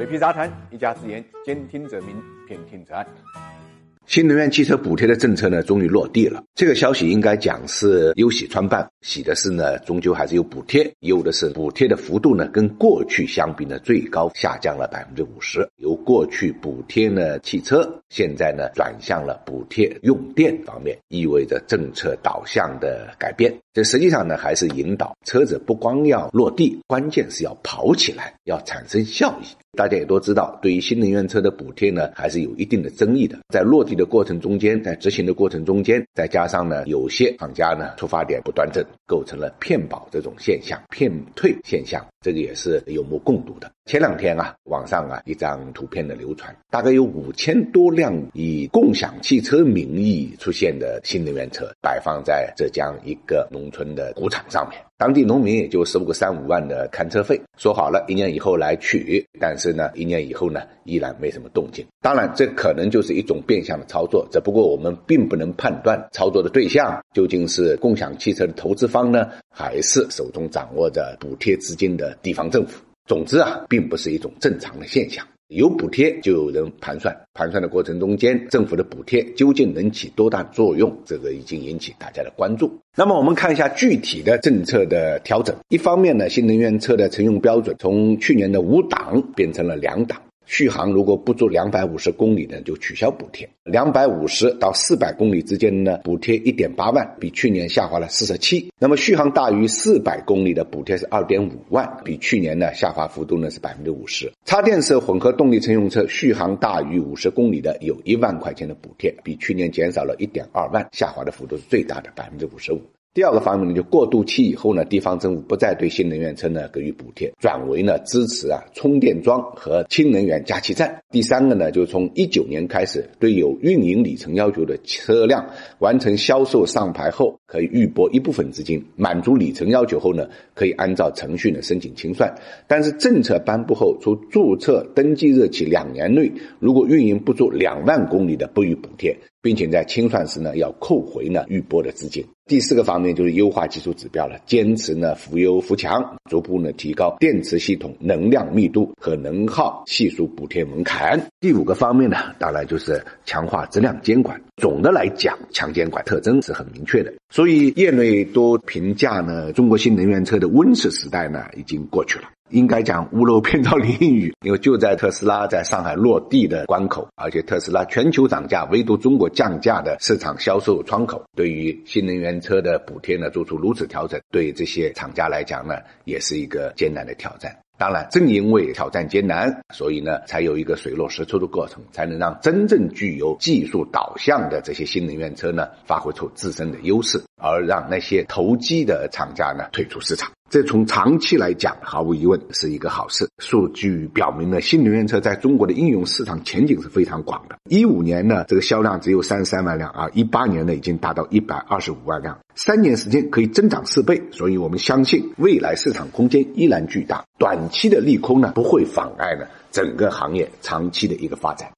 水皮杂谈，一家之言，兼听则明，偏听则暗。新能源汽车补贴的政策呢，终于落地了。这个消息应该讲是忧喜参半，喜的是呢，终究还是有补贴；忧的是补贴的幅度呢，跟过去相比呢，最高下降了百分之五十。由过去补贴呢汽车，现在呢转向了补贴用电方面，意味着政策导向的改变。这实际上呢，还是引导车子不光要落地，关键是要跑起来，要产生效益。大家也都知道，对于新能源车的补贴呢，还是有一定的争议的。在落地的过程中间，在执行的过程中间，再加上呢，有些厂家呢出发点不端正，构成了骗保这种现象、骗退现象，这个也是有目共睹的。前两天啊，网上啊一张图片的流传，大概有五千多辆以共享汽车名义出现的新能源车，摆放在浙江一个农村的谷场上面。当地农民也就收个三五万的看车费，说好了一年以后来取，但是呢，一年以后呢，依然没什么动静。当然，这可能就是一种变相的操作，只不过我们并不能判断操作的对象究竟是共享汽车的投资方呢，还是手中掌握着补贴资金的地方政府。总之啊，并不是一种正常的现象。有补贴就有人盘算，盘算的过程中间，政府的补贴究竟能起多大作用？这个已经引起大家的关注。那么我们看一下具体的政策的调整。一方面呢，新能源车的乘用标准从去年的五档变成了两档。续航如果不足两百五十公里呢，就取消补贴；两百五十到四百公里之间呢，补贴一点八万，比去年下滑了四十七。那么续航大于四百公里的补贴是二点五万，比去年呢下滑幅度呢是百分之五十。插电式混合动力乘用车续航大于五十公里的，有一万块钱的补贴，比去年减少了一点二万，下滑的幅度是最大的百分之五十五。第二个方面呢，就过渡期以后呢，地方政府不再对新能源车呢给予补贴，转为呢支持啊充电桩和氢能源加气站。第三个呢，就从一九年开始，对有运营里程要求的车辆完成销售上牌后，可以预拨一部分资金；满足里程要求后呢，可以按照程序呢申请清算。但是政策颁布后，从注册登记日起两年内，如果运营不足两万公里的，不予补贴。并且在清算时呢，要扣回呢预拨的资金。第四个方面就是优化技术指标了，坚持呢扶优扶强，逐步呢提高电池系统能量密度和能耗系数补贴门槛。第五个方面呢，当然就是强化质量监管。总的来讲，强监管特征是很明确的。所以业内都评价呢，中国新能源车的温室时代呢已经过去了。应该讲屋漏偏遭淋雨，因为就在特斯拉在上海落地的关口，而且特斯拉全球涨价，唯独中国降价的市场销售窗口，对于新能源车的补贴呢做出如此调整，对这些厂家来讲呢，也是一个艰难的挑战。当然，正因为挑战艰难，所以呢，才有一个水落石出的过程，才能让真正具有技术导向的这些新能源车呢，发挥出自身的优势，而让那些投机的厂家呢退出市场。这从长期来讲，毫无疑问是一个好事。数据表明呢，新能源车在中国的应用市场前景是非常广的。一五年呢，这个销量只有三十三万辆啊，一八年呢已经达到一百二十五万辆，三年时间可以增长四倍。所以我们相信未来市场空间依然巨大，短期的利空呢不会妨碍呢整个行业长期的一个发展。